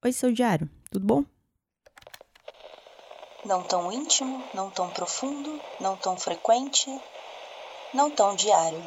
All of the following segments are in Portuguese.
Oi, seu diário, tudo bom? Não tão íntimo, não tão profundo, não tão frequente, não tão diário.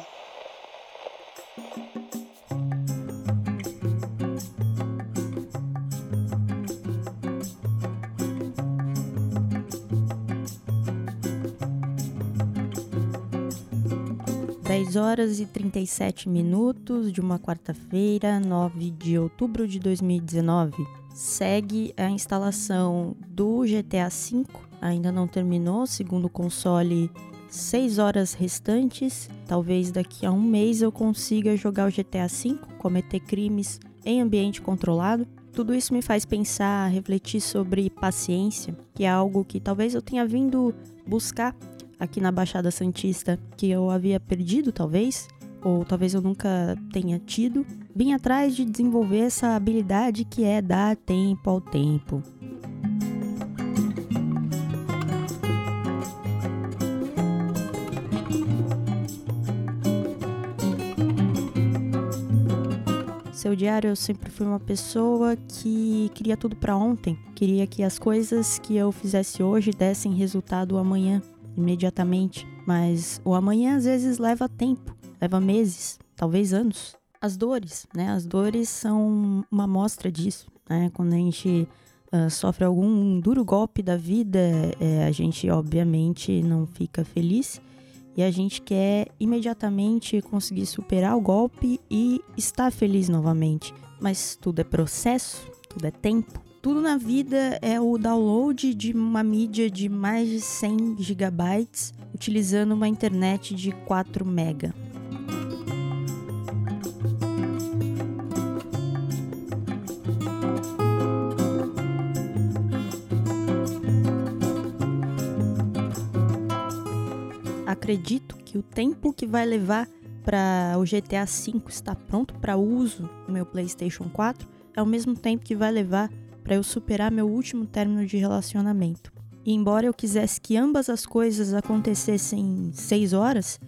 Dez horas e 37 minutos de uma quarta-feira, 9 de outubro de 2019 segue a instalação do GTA V. Ainda não terminou, segundo o console, 6 horas restantes. Talvez daqui a um mês eu consiga jogar o GTA V, cometer crimes em ambiente controlado. Tudo isso me faz pensar, refletir sobre paciência, que é algo que talvez eu tenha vindo buscar aqui na Baixada Santista, que eu havia perdido, talvez, ou talvez eu nunca tenha tido vim atrás de desenvolver essa habilidade que é dar tempo ao tempo. Seu diário, eu sempre fui uma pessoa que queria tudo para ontem. Queria que as coisas que eu fizesse hoje dessem resultado amanhã, imediatamente. Mas o amanhã às vezes leva tempo, leva meses, talvez anos as dores, né? As dores são uma amostra disso, né? Quando a gente uh, sofre algum duro golpe da vida, é, a gente obviamente não fica feliz e a gente quer imediatamente conseguir superar o golpe e estar feliz novamente. Mas tudo é processo, tudo é tempo. Tudo na vida é o download de uma mídia de mais de 100 gigabytes utilizando uma internet de 4 mega. Acredito que o tempo que vai levar para o GTA V estar pronto para uso no meu PlayStation 4 é o mesmo tempo que vai levar para eu superar meu último término de relacionamento. E embora eu quisesse que ambas as coisas acontecessem em 6 horas,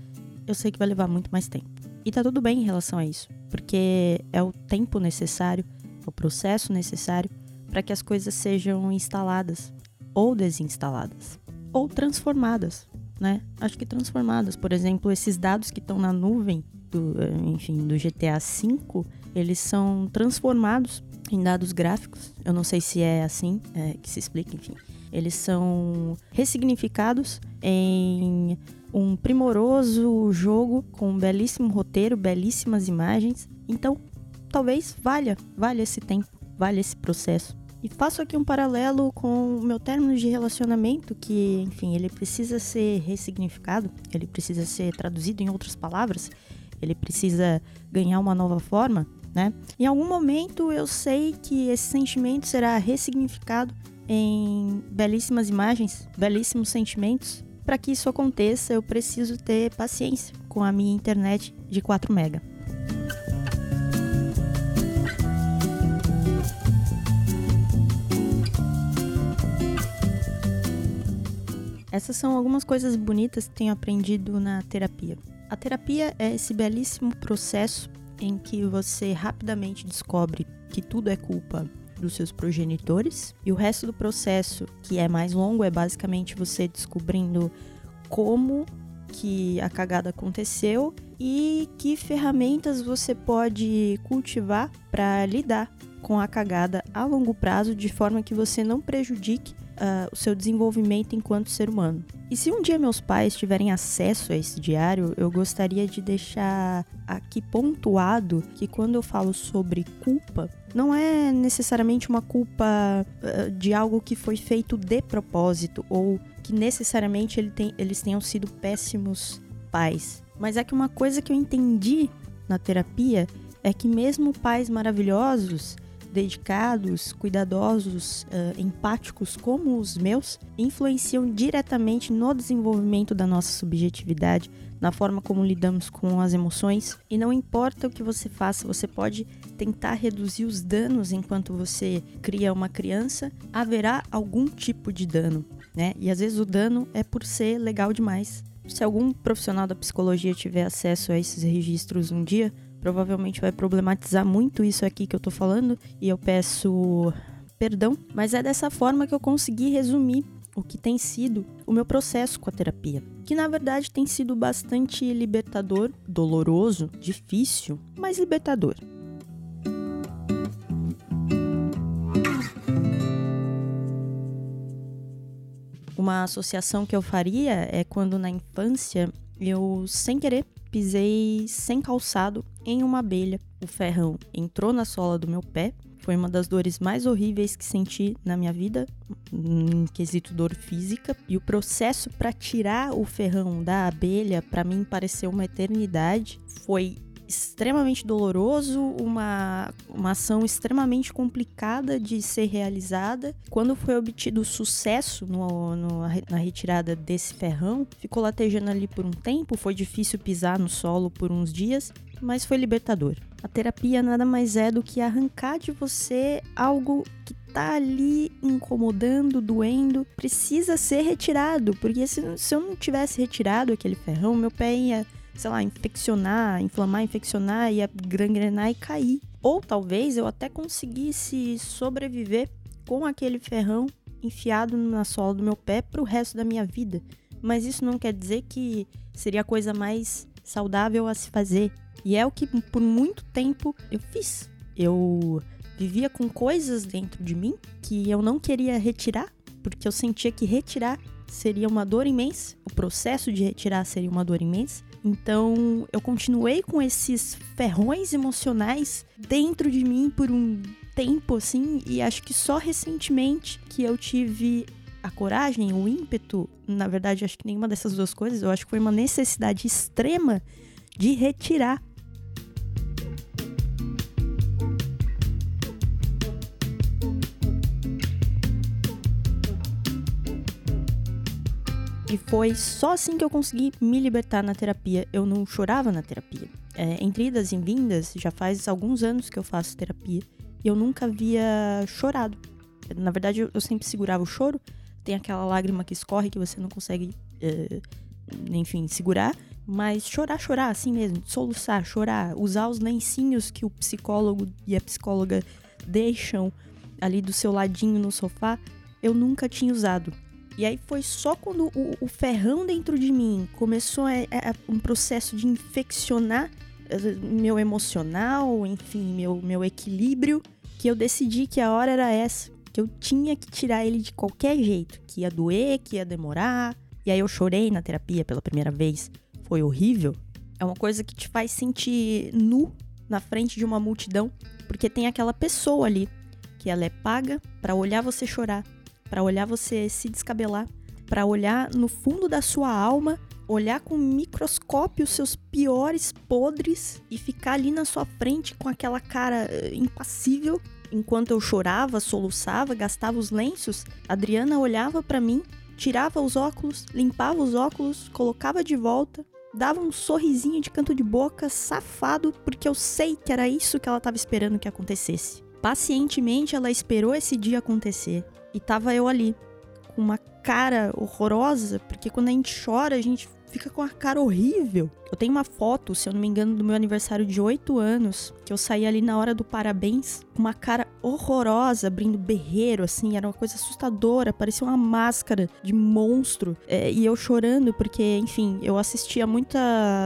eu sei que vai levar muito mais tempo. E tá tudo bem em relação a isso, porque é o tempo necessário, é o processo necessário para que as coisas sejam instaladas ou desinstaladas ou transformadas né? Acho que transformadas. Por exemplo, esses dados que estão na nuvem do, eh, enfim, do GTA V, eles são transformados em dados gráficos. Eu não sei se é assim é, que se explica, enfim. Eles são ressignificados em um primoroso jogo com um belíssimo roteiro, belíssimas imagens. Então, talvez valha, valha esse tempo, valha esse processo. E faço aqui um paralelo com o meu término de relacionamento, que, enfim, ele precisa ser ressignificado, ele precisa ser traduzido em outras palavras, ele precisa ganhar uma nova forma, né? Em algum momento eu sei que esse sentimento será ressignificado em belíssimas imagens, belíssimos sentimentos. Para que isso aconteça, eu preciso ter paciência com a minha internet de 4 mega. Essas são algumas coisas bonitas que tenho aprendido na terapia. A terapia é esse belíssimo processo em que você rapidamente descobre que tudo é culpa dos seus progenitores e o resto do processo, que é mais longo, é basicamente você descobrindo como que a cagada aconteceu e que ferramentas você pode cultivar para lidar com a cagada a longo prazo de forma que você não prejudique uh, o seu desenvolvimento enquanto ser humano. E se um dia meus pais tiverem acesso a esse diário, eu gostaria de deixar aqui pontuado que quando eu falo sobre culpa, não é necessariamente uma culpa uh, de algo que foi feito de propósito ou que necessariamente ele tem, eles tenham sido péssimos pais. Mas é que uma coisa que eu entendi na terapia é que mesmo pais maravilhosos dedicados, cuidadosos, uh, empáticos como os meus, influenciam diretamente no desenvolvimento da nossa subjetividade, na forma como lidamos com as emoções. E não importa o que você faça, você pode tentar reduzir os danos enquanto você cria uma criança, haverá algum tipo de dano, né? E às vezes o dano é por ser legal demais. Se algum profissional da psicologia tiver acesso a esses registros um dia, provavelmente vai problematizar muito isso aqui que eu tô falando e eu peço perdão, mas é dessa forma que eu consegui resumir o que tem sido o meu processo com a terapia, que na verdade tem sido bastante libertador, doloroso, difícil, mas libertador. Uma associação que eu faria é quando na infância eu, sem querer, pisei sem calçado em uma abelha. O ferrão entrou na sola do meu pé. Foi uma das dores mais horríveis que senti na minha vida, em quesito dor física. E o processo para tirar o ferrão da abelha, para mim, pareceu uma eternidade. Foi extremamente doloroso, uma, uma ação extremamente complicada de ser realizada. Quando foi obtido sucesso no, no, na retirada desse ferrão, ficou latejando ali por um tempo, foi difícil pisar no solo por uns dias, mas foi libertador. A terapia nada mais é do que arrancar de você algo que tá ali incomodando, doendo, precisa ser retirado, porque se, se eu não tivesse retirado aquele ferrão, meu pé ia sei lá, infeccionar, inflamar, infeccionar, ia gangrenar e cair. Ou talvez eu até conseguisse sobreviver com aquele ferrão enfiado na sola do meu pé para o resto da minha vida. Mas isso não quer dizer que seria a coisa mais saudável a se fazer. E é o que por muito tempo eu fiz. Eu vivia com coisas dentro de mim que eu não queria retirar, porque eu sentia que retirar seria uma dor imensa, o processo de retirar seria uma dor imensa. Então, eu continuei com esses ferrões emocionais dentro de mim por um tempo assim, e acho que só recentemente que eu tive a coragem, o ímpeto, na verdade, acho que nenhuma dessas duas coisas, eu acho que foi uma necessidade extrema de retirar E foi só assim que eu consegui me libertar na terapia. Eu não chorava na terapia. É, entre idas e vindas, já faz alguns anos que eu faço terapia. E eu nunca havia chorado. Na verdade, eu, eu sempre segurava o choro. Tem aquela lágrima que escorre que você não consegue, é, enfim, segurar. Mas chorar, chorar, assim mesmo. Soluçar, chorar. Usar os lencinhos que o psicólogo e a psicóloga deixam ali do seu ladinho no sofá. Eu nunca tinha usado. E aí foi só quando o, o ferrão dentro de mim começou a, a, um processo de infeccionar meu emocional, enfim, meu, meu equilíbrio, que eu decidi que a hora era essa. Que eu tinha que tirar ele de qualquer jeito. Que ia doer, que ia demorar. E aí eu chorei na terapia pela primeira vez. Foi horrível. É uma coisa que te faz sentir nu na frente de uma multidão. Porque tem aquela pessoa ali que ela é paga para olhar você chorar para olhar você se descabelar, para olhar no fundo da sua alma, olhar com microscópio os seus piores podres e ficar ali na sua frente com aquela cara uh, impassível. Enquanto eu chorava, soluçava, gastava os lenços, Adriana olhava para mim, tirava os óculos, limpava os óculos, colocava de volta, dava um sorrisinho de canto de boca, safado, porque eu sei que era isso que ela estava esperando que acontecesse. Pacientemente ela esperou esse dia acontecer. E tava eu ali, com uma cara horrorosa, porque quando a gente chora, a gente fica com a cara horrível. Eu tenho uma foto, se eu não me engano, do meu aniversário de 8 anos, que eu saí ali na hora do parabéns, com uma cara horrorosa, abrindo berreiro, assim, era uma coisa assustadora, parecia uma máscara de monstro. É, e eu chorando, porque, enfim, eu assistia muita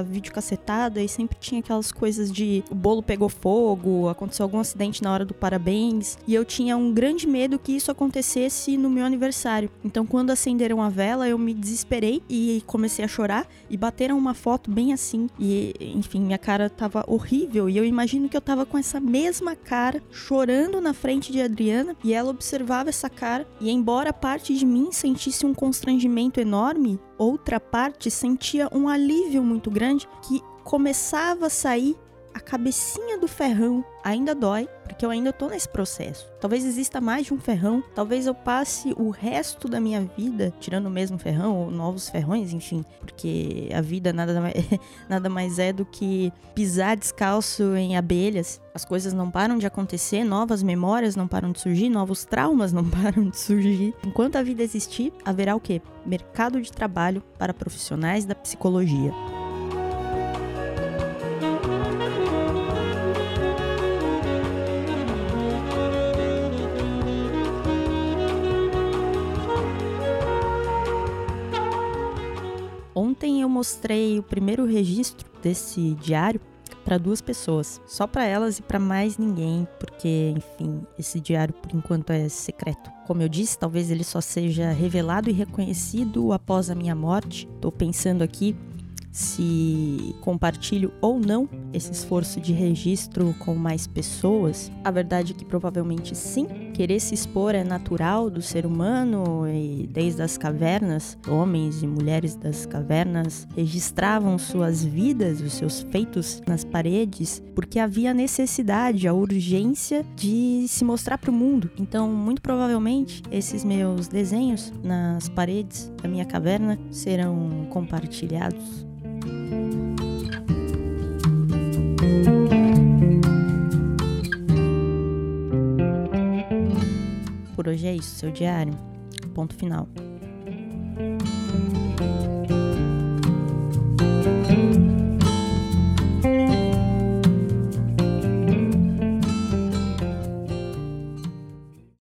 videocassetada e sempre tinha aquelas coisas de o bolo pegou fogo, aconteceu algum acidente na hora do parabéns, e eu tinha um grande medo que isso acontecesse no meu aniversário. Então, quando acenderam a vela, eu me desesperei e comecei a chorar, e bateram uma foto bem assim. E, enfim, minha cara tava horrível. E eu imagino que eu tava com essa mesma cara, chorando na frente de Adriana. E ela observava essa cara. E embora parte de mim sentisse um constrangimento enorme, outra parte sentia um alívio muito grande que começava a sair a cabecinha do ferrão ainda dói, porque eu ainda tô nesse processo. Talvez exista mais de um ferrão, talvez eu passe o resto da minha vida tirando o mesmo ferrão ou novos ferrões, enfim, porque a vida nada mais, nada mais é do que pisar descalço em abelhas. As coisas não param de acontecer, novas memórias não param de surgir, novos traumas não param de surgir. Enquanto a vida existir, haverá o quê? Mercado de trabalho para profissionais da psicologia. Mostrei o primeiro registro desse diário para duas pessoas, só para elas e para mais ninguém, porque, enfim, esse diário por enquanto é secreto. Como eu disse, talvez ele só seja revelado e reconhecido após a minha morte. Estou pensando aqui se compartilho ou não esse esforço de registro com mais pessoas. A verdade é que provavelmente sim. Querer se expor é natural do ser humano e desde as cavernas, homens e mulheres das cavernas registravam suas vidas, os seus feitos nas paredes, porque havia necessidade, a urgência de se mostrar para o mundo. Então, muito provavelmente, esses meus desenhos nas paredes da minha caverna serão compartilhados é isso, seu diário. Ponto final.